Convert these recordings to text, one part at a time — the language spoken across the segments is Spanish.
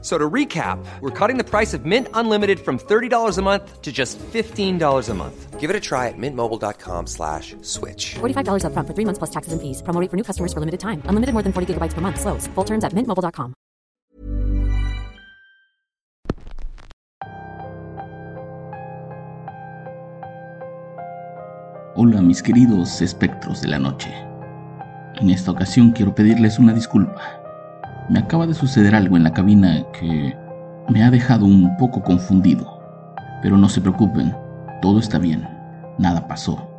So to recap, we're cutting the price of Mint Unlimited from $30 a month to just $15 a month. Give it a try at mintmobile.com slash switch. $45 upfront for three months plus taxes and fees. Promo rate for new customers for limited time. Unlimited more than 40 gigabytes per month. Slows. Full terms at mintmobile.com. Hola mis queridos espectros de la noche. En esta ocasión quiero pedirles una disculpa. Me acaba de suceder algo en la cabina que me ha dejado un poco confundido. Pero no se preocupen, todo está bien, nada pasó.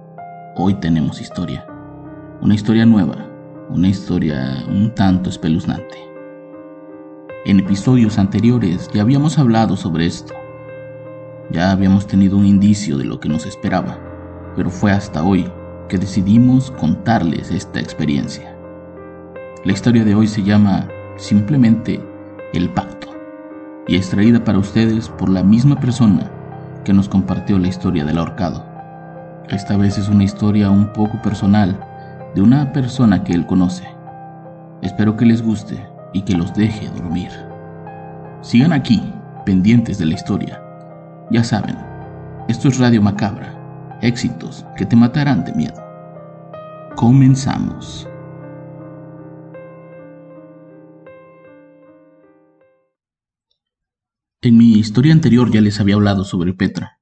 Hoy tenemos historia. Una historia nueva, una historia un tanto espeluznante. En episodios anteriores ya habíamos hablado sobre esto. Ya habíamos tenido un indicio de lo que nos esperaba, pero fue hasta hoy que decidimos contarles esta experiencia. La historia de hoy se llama simplemente El Pacto y es traída para ustedes por la misma persona que nos compartió la historia del ahorcado. Esta vez es una historia un poco personal de una persona que él conoce. Espero que les guste y que los deje dormir. Sigan aquí, pendientes de la historia. Ya saben, esto es Radio Macabra, éxitos que te matarán de miedo. Comenzamos. En mi historia anterior ya les había hablado sobre Petra.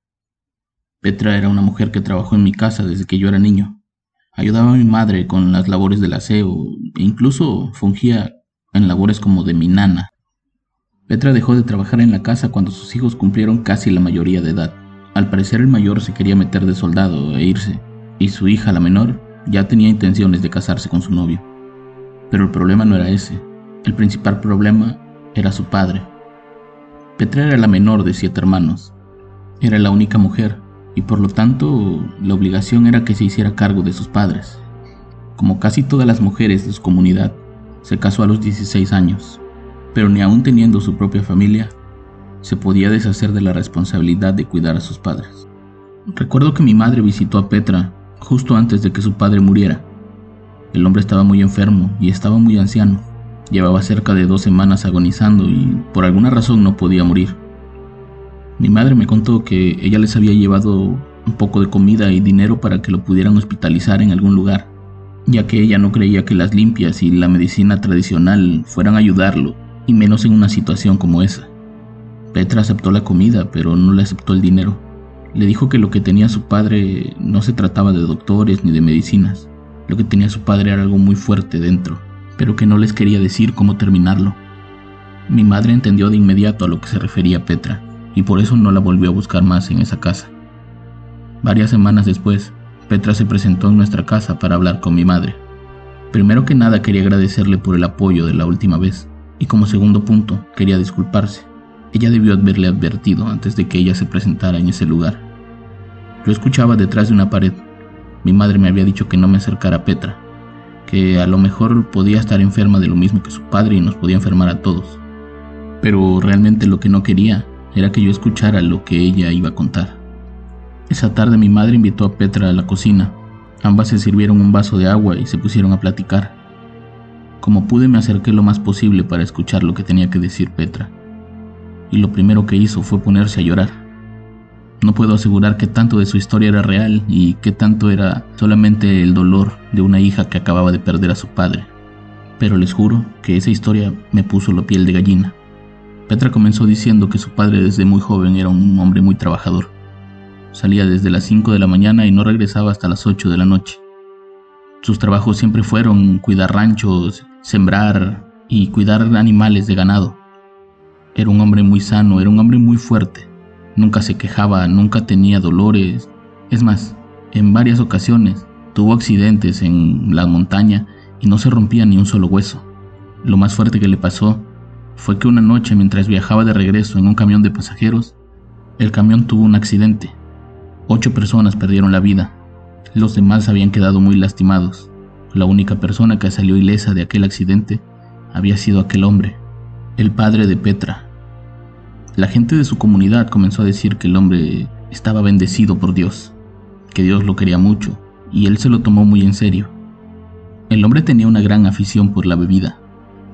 Petra era una mujer que trabajó en mi casa desde que yo era niño. Ayudaba a mi madre con las labores del aseo e incluso fungía en labores como de mi nana. Petra dejó de trabajar en la casa cuando sus hijos cumplieron casi la mayoría de edad. Al parecer el mayor se quería meter de soldado e irse, y su hija, la menor, ya tenía intenciones de casarse con su novio. Pero el problema no era ese. El principal problema era su padre. Petra era la menor de siete hermanos. Era la única mujer, y por lo tanto la obligación era que se hiciera cargo de sus padres. Como casi todas las mujeres de su comunidad, se casó a los 16 años, pero ni aún teniendo su propia familia, se podía deshacer de la responsabilidad de cuidar a sus padres. Recuerdo que mi madre visitó a Petra justo antes de que su padre muriera. El hombre estaba muy enfermo y estaba muy anciano. Llevaba cerca de dos semanas agonizando y por alguna razón no podía morir. Mi madre me contó que ella les había llevado un poco de comida y dinero para que lo pudieran hospitalizar en algún lugar, ya que ella no creía que las limpias y la medicina tradicional fueran a ayudarlo, y menos en una situación como esa. Petra aceptó la comida, pero no le aceptó el dinero. Le dijo que lo que tenía su padre no se trataba de doctores ni de medicinas. Lo que tenía su padre era algo muy fuerte dentro, pero que no les quería decir cómo terminarlo. Mi madre entendió de inmediato a lo que se refería Petra, y por eso no la volvió a buscar más en esa casa. Varias semanas después, Petra se presentó en nuestra casa para hablar con mi madre. Primero que nada quería agradecerle por el apoyo de la última vez, y como segundo punto, quería disculparse. Ella debió haberle advertido antes de que ella se presentara en ese lugar. Yo escuchaba detrás de una pared. Mi madre me había dicho que no me acercara a Petra, que a lo mejor podía estar enferma de lo mismo que su padre y nos podía enfermar a todos. Pero realmente lo que no quería era que yo escuchara lo que ella iba a contar. Esa tarde mi madre invitó a Petra a la cocina. Ambas se sirvieron un vaso de agua y se pusieron a platicar. Como pude me acerqué lo más posible para escuchar lo que tenía que decir Petra. Y lo primero que hizo fue ponerse a llorar. No puedo asegurar qué tanto de su historia era real y qué tanto era solamente el dolor de una hija que acababa de perder a su padre. Pero les juro que esa historia me puso la piel de gallina. Petra comenzó diciendo que su padre desde muy joven era un hombre muy trabajador. Salía desde las 5 de la mañana y no regresaba hasta las 8 de la noche. Sus trabajos siempre fueron cuidar ranchos, sembrar y cuidar animales de ganado. Era un hombre muy sano, era un hombre muy fuerte. Nunca se quejaba, nunca tenía dolores. Es más, en varias ocasiones tuvo accidentes en la montaña y no se rompía ni un solo hueso. Lo más fuerte que le pasó fue que una noche mientras viajaba de regreso en un camión de pasajeros, el camión tuvo un accidente. Ocho personas perdieron la vida. Los demás habían quedado muy lastimados. La única persona que salió ilesa de aquel accidente había sido aquel hombre. el padre de Petra. La gente de su comunidad comenzó a decir que el hombre estaba bendecido por Dios, que Dios lo quería mucho, y él se lo tomó muy en serio. El hombre tenía una gran afición por la bebida.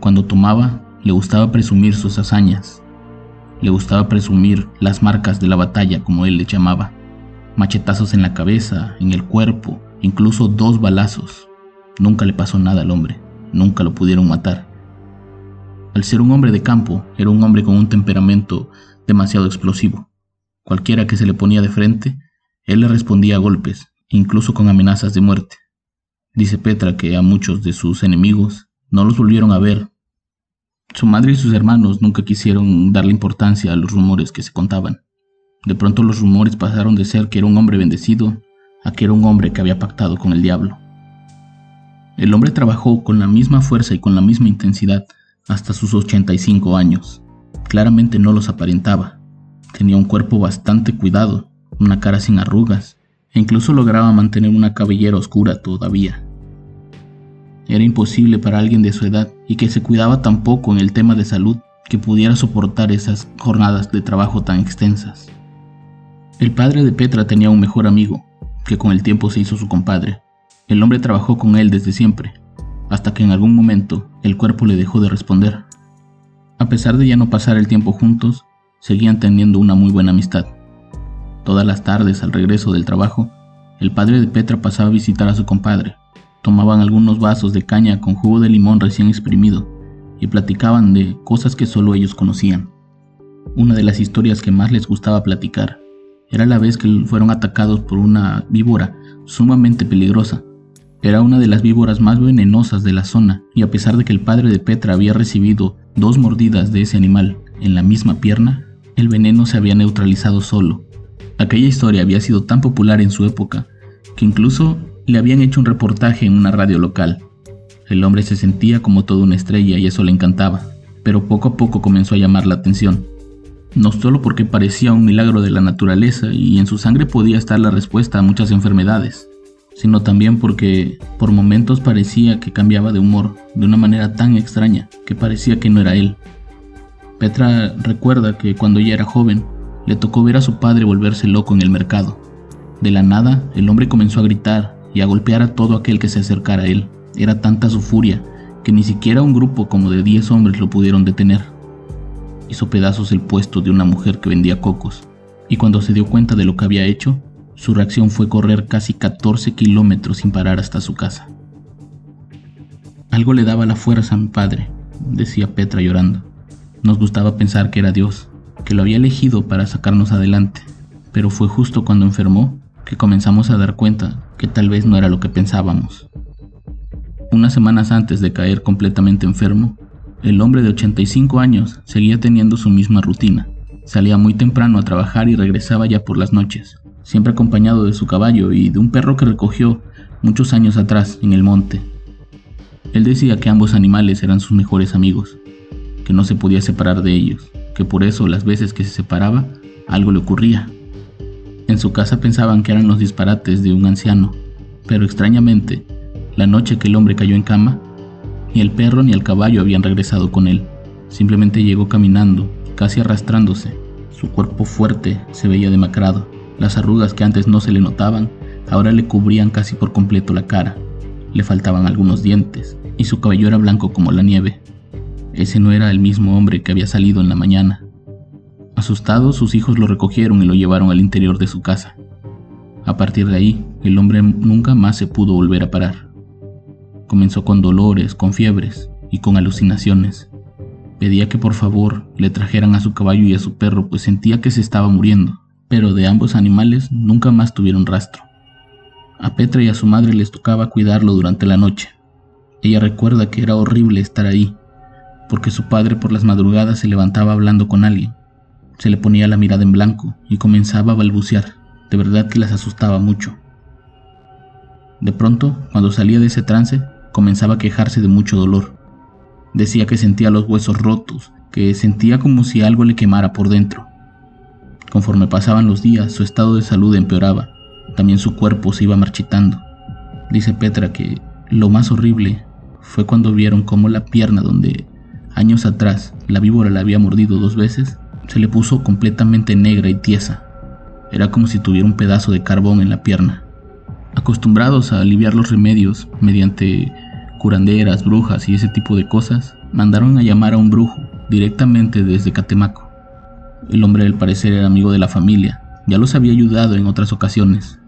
Cuando tomaba, le gustaba presumir sus hazañas. Le gustaba presumir las marcas de la batalla, como él le llamaba. Machetazos en la cabeza, en el cuerpo, incluso dos balazos. Nunca le pasó nada al hombre, nunca lo pudieron matar. Al ser un hombre de campo, era un hombre con un temperamento demasiado explosivo. Cualquiera que se le ponía de frente, él le respondía a golpes, incluso con amenazas de muerte. Dice Petra que a muchos de sus enemigos no los volvieron a ver. Su madre y sus hermanos nunca quisieron darle importancia a los rumores que se contaban. De pronto los rumores pasaron de ser que era un hombre bendecido a que era un hombre que había pactado con el diablo. El hombre trabajó con la misma fuerza y con la misma intensidad hasta sus 85 años. Claramente no los aparentaba. Tenía un cuerpo bastante cuidado, una cara sin arrugas, e incluso lograba mantener una cabellera oscura todavía. Era imposible para alguien de su edad y que se cuidaba tan poco en el tema de salud que pudiera soportar esas jornadas de trabajo tan extensas. El padre de Petra tenía un mejor amigo, que con el tiempo se hizo su compadre. El hombre trabajó con él desde siempre, hasta que en algún momento el cuerpo le dejó de responder. A pesar de ya no pasar el tiempo juntos, seguían teniendo una muy buena amistad. Todas las tardes al regreso del trabajo, el padre de Petra pasaba a visitar a su compadre. Tomaban algunos vasos de caña con jugo de limón recién exprimido y platicaban de cosas que solo ellos conocían. Una de las historias que más les gustaba platicar era la vez que fueron atacados por una víbora sumamente peligrosa era una de las víboras más venenosas de la zona, y a pesar de que el padre de Petra había recibido dos mordidas de ese animal en la misma pierna, el veneno se había neutralizado solo. Aquella historia había sido tan popular en su época que incluso le habían hecho un reportaje en una radio local. El hombre se sentía como toda una estrella y eso le encantaba, pero poco a poco comenzó a llamar la atención. No solo porque parecía un milagro de la naturaleza y en su sangre podía estar la respuesta a muchas enfermedades, sino también porque por momentos parecía que cambiaba de humor de una manera tan extraña que parecía que no era él. Petra recuerda que cuando ella era joven le tocó ver a su padre volverse loco en el mercado. De la nada, el hombre comenzó a gritar y a golpear a todo aquel que se acercara a él. Era tanta su furia que ni siquiera un grupo como de 10 hombres lo pudieron detener. Hizo pedazos el puesto de una mujer que vendía cocos, y cuando se dio cuenta de lo que había hecho, su reacción fue correr casi 14 kilómetros sin parar hasta su casa. Algo le daba la fuerza a mi padre, decía Petra llorando. Nos gustaba pensar que era Dios, que lo había elegido para sacarnos adelante, pero fue justo cuando enfermó que comenzamos a dar cuenta que tal vez no era lo que pensábamos. Unas semanas antes de caer completamente enfermo, el hombre de 85 años seguía teniendo su misma rutina. Salía muy temprano a trabajar y regresaba ya por las noches siempre acompañado de su caballo y de un perro que recogió muchos años atrás en el monte. Él decía que ambos animales eran sus mejores amigos, que no se podía separar de ellos, que por eso las veces que se separaba algo le ocurría. En su casa pensaban que eran los disparates de un anciano, pero extrañamente, la noche que el hombre cayó en cama, ni el perro ni el caballo habían regresado con él. Simplemente llegó caminando, casi arrastrándose. Su cuerpo fuerte se veía demacrado. Las arrugas que antes no se le notaban, ahora le cubrían casi por completo la cara. Le faltaban algunos dientes, y su cabello era blanco como la nieve. Ese no era el mismo hombre que había salido en la mañana. Asustados, sus hijos lo recogieron y lo llevaron al interior de su casa. A partir de ahí, el hombre nunca más se pudo volver a parar. Comenzó con dolores, con fiebres y con alucinaciones. Pedía que por favor le trajeran a su caballo y a su perro, pues sentía que se estaba muriendo pero de ambos animales nunca más tuvieron rastro. A Petra y a su madre les tocaba cuidarlo durante la noche. Ella recuerda que era horrible estar ahí, porque su padre por las madrugadas se levantaba hablando con alguien. Se le ponía la mirada en blanco y comenzaba a balbucear. De verdad que las asustaba mucho. De pronto, cuando salía de ese trance, comenzaba a quejarse de mucho dolor. Decía que sentía los huesos rotos, que sentía como si algo le quemara por dentro. Conforme pasaban los días, su estado de salud empeoraba. También su cuerpo se iba marchitando. Dice Petra que lo más horrible fue cuando vieron cómo la pierna donde Años atrás, la víbora la había mordido dos veces, se le puso completamente negra y tiesa. Era como si tuviera un pedazo de carbón en la pierna. Acostumbrados a aliviar los remedios mediante curanderas, brujas y ese tipo de cosas, mandaron a llamar a un brujo directamente desde Catemaco. El hombre al parecer era amigo de la familia, ya los había ayudado en otras ocasiones.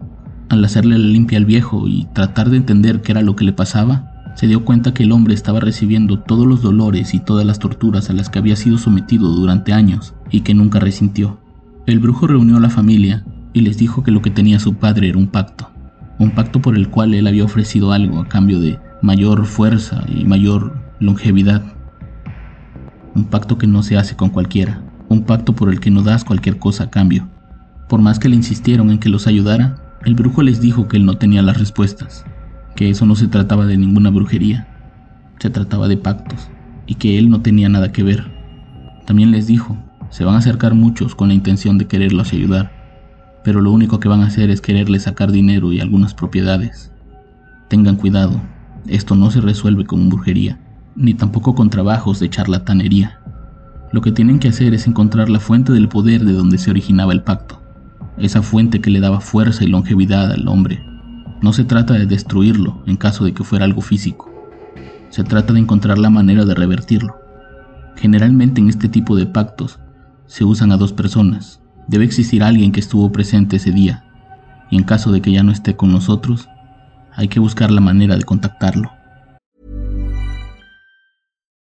Al hacerle la limpia al viejo y tratar de entender qué era lo que le pasaba, se dio cuenta que el hombre estaba recibiendo todos los dolores y todas las torturas a las que había sido sometido durante años y que nunca resintió. El brujo reunió a la familia y les dijo que lo que tenía su padre era un pacto, un pacto por el cual él había ofrecido algo a cambio de mayor fuerza y mayor longevidad. Un pacto que no se hace con cualquiera, un pacto por el que no das cualquier cosa a cambio. Por más que le insistieron en que los ayudara, el brujo les dijo que él no tenía las respuestas, que eso no se trataba de ninguna brujería, se trataba de pactos, y que él no tenía nada que ver. También les dijo, se van a acercar muchos con la intención de quererlos ayudar, pero lo único que van a hacer es quererles sacar dinero y algunas propiedades. Tengan cuidado, esto no se resuelve con brujería, ni tampoco con trabajos de charlatanería. Lo que tienen que hacer es encontrar la fuente del poder de donde se originaba el pacto esa fuente que le daba fuerza y longevidad al hombre. No se trata de destruirlo en caso de que fuera algo físico, se trata de encontrar la manera de revertirlo. Generalmente en este tipo de pactos se usan a dos personas. Debe existir alguien que estuvo presente ese día, y en caso de que ya no esté con nosotros, hay que buscar la manera de contactarlo.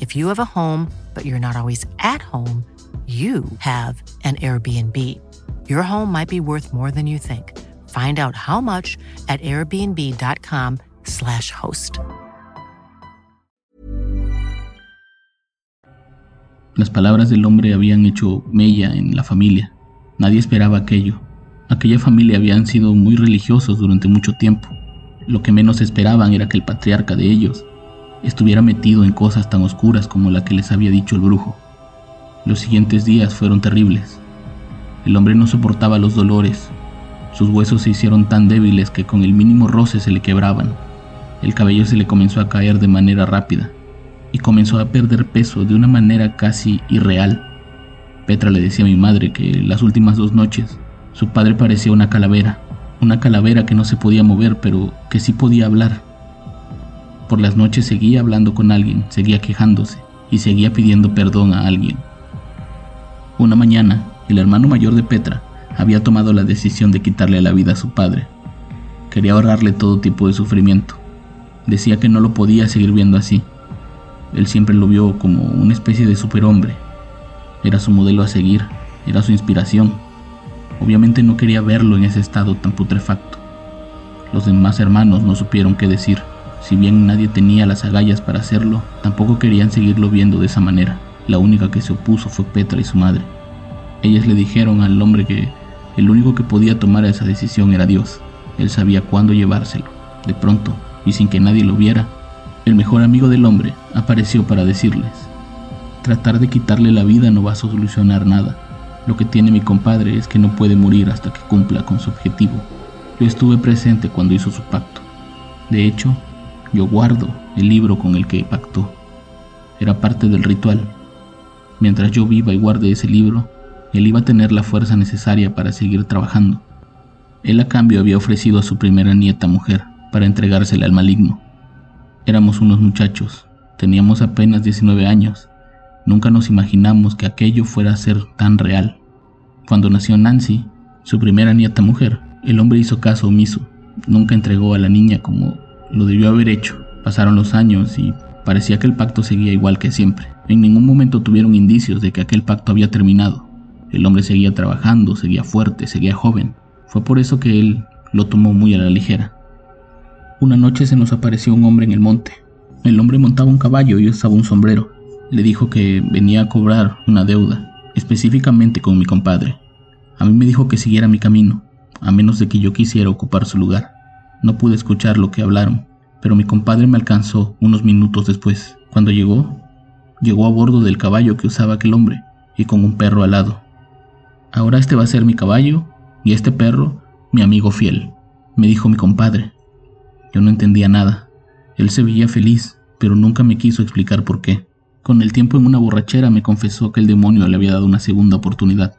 If you have a home, but you're not always at home, you have an Airbnb. Your home might be worth more than you think. Find out how much at airbnb.com/slash host. Las palabras del hombre habían hecho mella en la familia. Nadie esperaba aquello. Aquella familia habían sido muy religiosos durante mucho tiempo. Lo que menos esperaban era que el patriarca de ellos estuviera metido en cosas tan oscuras como la que les había dicho el brujo. Los siguientes días fueron terribles. El hombre no soportaba los dolores. Sus huesos se hicieron tan débiles que con el mínimo roce se le quebraban. El cabello se le comenzó a caer de manera rápida y comenzó a perder peso de una manera casi irreal. Petra le decía a mi madre que las últimas dos noches su padre parecía una calavera, una calavera que no se podía mover pero que sí podía hablar. Por las noches seguía hablando con alguien, seguía quejándose y seguía pidiendo perdón a alguien. Una mañana, el hermano mayor de Petra había tomado la decisión de quitarle la vida a su padre. Quería ahorrarle todo tipo de sufrimiento. Decía que no lo podía seguir viendo así. Él siempre lo vio como una especie de superhombre. Era su modelo a seguir, era su inspiración. Obviamente no quería verlo en ese estado tan putrefacto. Los demás hermanos no supieron qué decir. Si bien nadie tenía las agallas para hacerlo, tampoco querían seguirlo viendo de esa manera. La única que se opuso fue Petra y su madre. Ellas le dijeron al hombre que el único que podía tomar esa decisión era Dios. Él sabía cuándo llevárselo. De pronto, y sin que nadie lo viera, el mejor amigo del hombre apareció para decirles, Tratar de quitarle la vida no va a solucionar nada. Lo que tiene mi compadre es que no puede morir hasta que cumpla con su objetivo. Yo estuve presente cuando hizo su pacto. De hecho, yo guardo el libro con el que pactó. Era parte del ritual. Mientras yo viva y guarde ese libro, él iba a tener la fuerza necesaria para seguir trabajando. Él a cambio había ofrecido a su primera nieta mujer para entregársela al maligno. Éramos unos muchachos, teníamos apenas 19 años. Nunca nos imaginamos que aquello fuera a ser tan real. Cuando nació Nancy, su primera nieta mujer, el hombre hizo caso omiso. Nunca entregó a la niña como lo debió haber hecho. Pasaron los años y parecía que el pacto seguía igual que siempre. En ningún momento tuvieron indicios de que aquel pacto había terminado. El hombre seguía trabajando, seguía fuerte, seguía joven. Fue por eso que él lo tomó muy a la ligera. Una noche se nos apareció un hombre en el monte. El hombre montaba un caballo y usaba un sombrero. Le dijo que venía a cobrar una deuda, específicamente con mi compadre. A mí me dijo que siguiera mi camino, a menos de que yo quisiera ocupar su lugar. No pude escuchar lo que hablaron, pero mi compadre me alcanzó unos minutos después. Cuando llegó, llegó a bordo del caballo que usaba aquel hombre y con un perro al lado. Ahora este va a ser mi caballo y este perro mi amigo fiel, me dijo mi compadre. Yo no entendía nada. Él se veía feliz, pero nunca me quiso explicar por qué. Con el tiempo en una borrachera me confesó que el demonio le había dado una segunda oportunidad,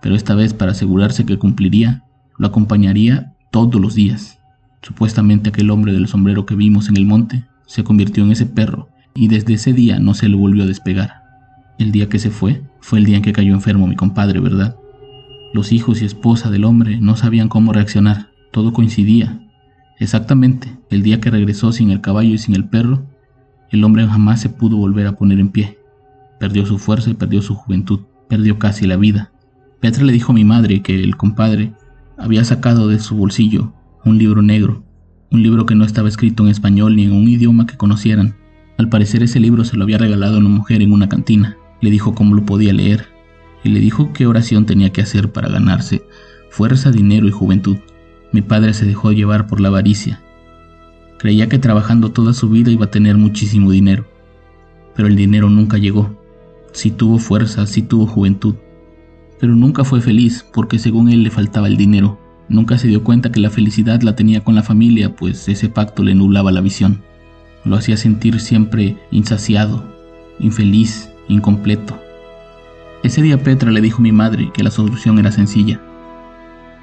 pero esta vez para asegurarse que cumpliría, lo acompañaría todos los días. Supuestamente aquel hombre del sombrero que vimos en el monte se convirtió en ese perro y desde ese día no se le volvió a despegar. El día que se fue fue el día en que cayó enfermo mi compadre, ¿verdad? Los hijos y esposa del hombre no sabían cómo reaccionar, todo coincidía. Exactamente, el día que regresó sin el caballo y sin el perro, el hombre jamás se pudo volver a poner en pie. Perdió su fuerza y perdió su juventud, perdió casi la vida. Petra le dijo a mi madre que el compadre había sacado de su bolsillo un libro negro, un libro que no estaba escrito en español ni en un idioma que conocieran. Al parecer ese libro se lo había regalado una mujer en una cantina. Le dijo cómo lo podía leer y le dijo qué oración tenía que hacer para ganarse fuerza, dinero y juventud. Mi padre se dejó llevar por la avaricia. Creía que trabajando toda su vida iba a tener muchísimo dinero, pero el dinero nunca llegó. Sí tuvo fuerza, sí tuvo juventud, pero nunca fue feliz porque según él le faltaba el dinero. Nunca se dio cuenta que la felicidad la tenía con la familia, pues ese pacto le nublaba la visión. Lo hacía sentir siempre insaciado, infeliz, incompleto. Ese día Petra le dijo a mi madre que la solución era sencilla.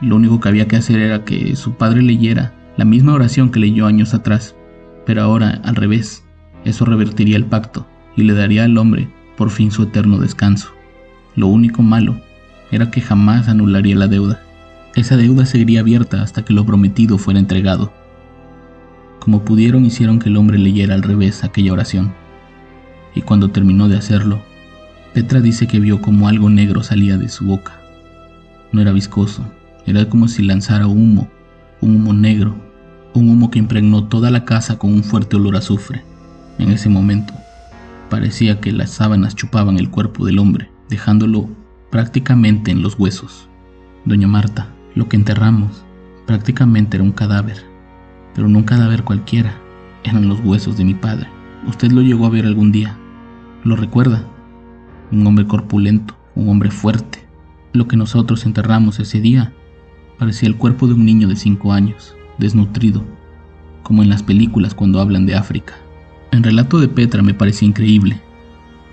Lo único que había que hacer era que su padre leyera la misma oración que leyó años atrás, pero ahora al revés. Eso revertiría el pacto y le daría al hombre por fin su eterno descanso. Lo único malo era que jamás anularía la deuda. Esa deuda seguiría abierta hasta que lo prometido fuera entregado. Como pudieron hicieron que el hombre leyera al revés aquella oración. Y cuando terminó de hacerlo, Petra dice que vio como algo negro salía de su boca. No era viscoso, era como si lanzara humo, un humo negro, un humo que impregnó toda la casa con un fuerte olor a azufre. En ese momento, parecía que las sábanas chupaban el cuerpo del hombre, dejándolo prácticamente en los huesos. Doña Marta, lo que enterramos prácticamente era un cadáver, pero no un cadáver cualquiera, eran los huesos de mi padre. Usted lo llegó a ver algún día, ¿lo recuerda? Un hombre corpulento, un hombre fuerte. Lo que nosotros enterramos ese día parecía el cuerpo de un niño de cinco años, desnutrido, como en las películas cuando hablan de África. El relato de Petra me parecía increíble,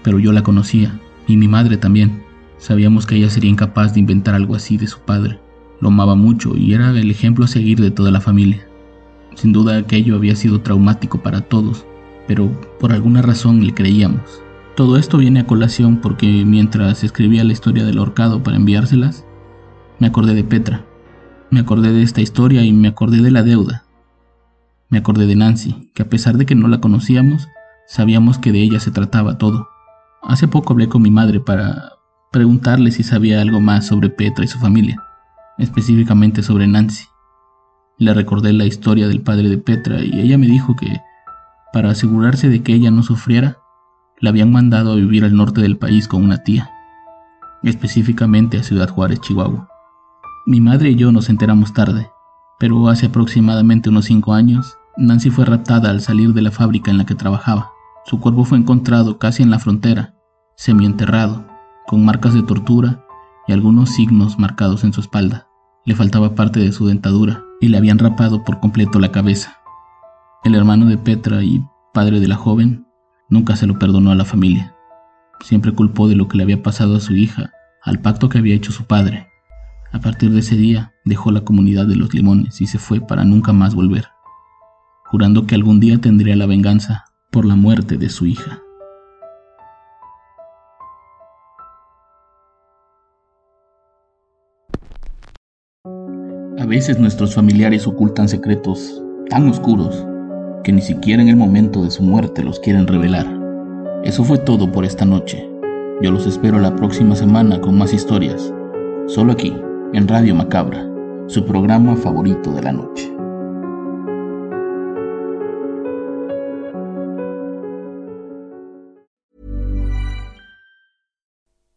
pero yo la conocía, y mi madre también. Sabíamos que ella sería incapaz de inventar algo así de su padre. Lo amaba mucho y era el ejemplo a seguir de toda la familia. Sin duda aquello había sido traumático para todos, pero por alguna razón le creíamos. Todo esto viene a colación porque mientras escribía la historia del ahorcado para enviárselas, me acordé de Petra. Me acordé de esta historia y me acordé de la deuda. Me acordé de Nancy, que a pesar de que no la conocíamos, sabíamos que de ella se trataba todo. Hace poco hablé con mi madre para preguntarle si sabía algo más sobre Petra y su familia, específicamente sobre Nancy. Le recordé la historia del padre de Petra y ella me dijo que, para asegurarse de que ella no sufriera, la habían mandado a vivir al norte del país con una tía, específicamente a Ciudad Juárez, Chihuahua. Mi madre y yo nos enteramos tarde, pero hace aproximadamente unos cinco años, Nancy fue raptada al salir de la fábrica en la que trabajaba. Su cuerpo fue encontrado casi en la frontera semienterrado, con marcas de tortura y algunos signos marcados en su espalda. Le faltaba parte de su dentadura y le habían rapado por completo la cabeza. El hermano de Petra y padre de la joven nunca se lo perdonó a la familia. Siempre culpó de lo que le había pasado a su hija, al pacto que había hecho su padre. A partir de ese día dejó la comunidad de los limones y se fue para nunca más volver, jurando que algún día tendría la venganza por la muerte de su hija. A veces nuestros familiares ocultan secretos tan oscuros que ni siquiera en el momento de su muerte los quieren revelar. Eso fue todo por esta noche. Yo los espero la próxima semana con más historias, solo aquí, en Radio Macabra, su programa favorito de la noche.